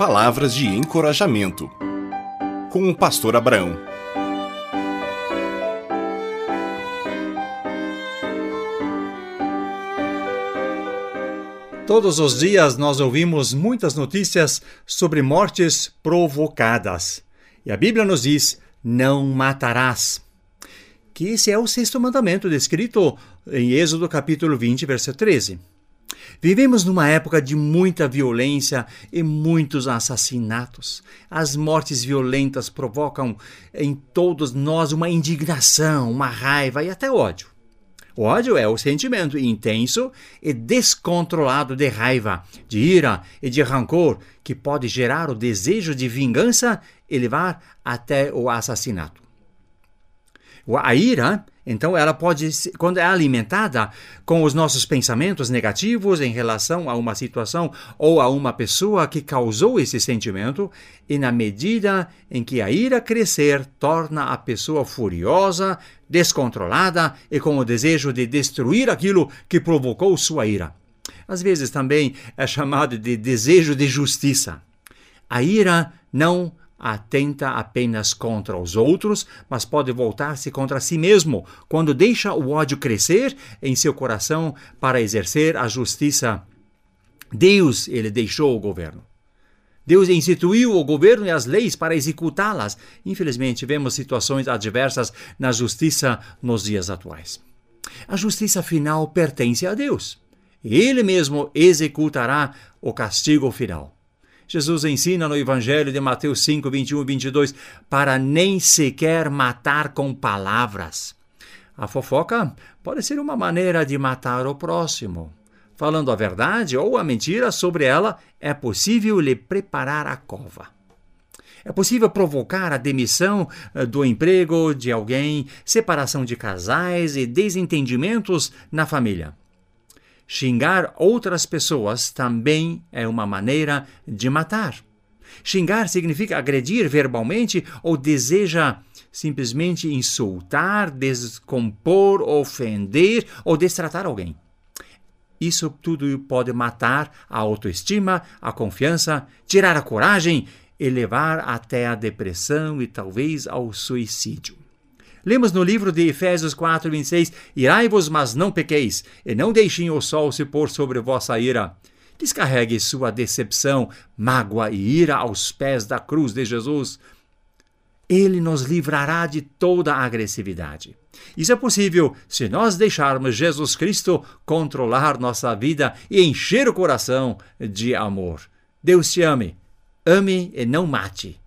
Palavras de encorajamento. Com o pastor Abraão. Todos os dias nós ouvimos muitas notícias sobre mortes provocadas. E a Bíblia nos diz: não matarás. Que esse é o sexto mandamento descrito em Êxodo capítulo 20, verso 13. Vivemos numa época de muita violência e muitos assassinatos. As mortes violentas provocam em todos nós uma indignação, uma raiva e até ódio. O ódio é o sentimento intenso e descontrolado de raiva, de ira e de rancor que pode gerar o desejo de vingança e levar até o assassinato. A ira, então, ela pode, quando é alimentada com os nossos pensamentos negativos em relação a uma situação ou a uma pessoa que causou esse sentimento, e na medida em que a ira crescer, torna a pessoa furiosa, descontrolada e com o desejo de destruir aquilo que provocou sua ira. Às vezes também é chamado de desejo de justiça. A ira não atenta apenas contra os outros, mas pode voltar-se contra si mesmo quando deixa o ódio crescer em seu coração para exercer a justiça. Deus, ele deixou o governo. Deus instituiu o governo e as leis para executá-las. Infelizmente, vemos situações adversas na justiça nos dias atuais. A justiça final pertence a Deus. Ele mesmo executará o castigo final. Jesus ensina no Evangelho de Mateus 5, 21 e 22 para nem sequer matar com palavras. A fofoca pode ser uma maneira de matar o próximo. Falando a verdade ou a mentira sobre ela, é possível lhe preparar a cova. É possível provocar a demissão eh, do emprego de alguém, separação de casais e desentendimentos na família. Xingar outras pessoas também é uma maneira de matar. Xingar significa agredir verbalmente ou deseja simplesmente insultar, descompor, ofender ou destratar alguém. Isso tudo pode matar a autoestima, a confiança, tirar a coragem e levar até a depressão e talvez ao suicídio. Lemos no livro de Efésios 4, 26, Irai-vos, mas não pequeis, e não deixem o sol se pôr sobre vossa ira. Descarregue sua decepção, mágoa e ira aos pés da cruz de Jesus. Ele nos livrará de toda a agressividade. Isso é possível se nós deixarmos Jesus Cristo controlar nossa vida e encher o coração de amor. Deus te ame. Ame e não mate.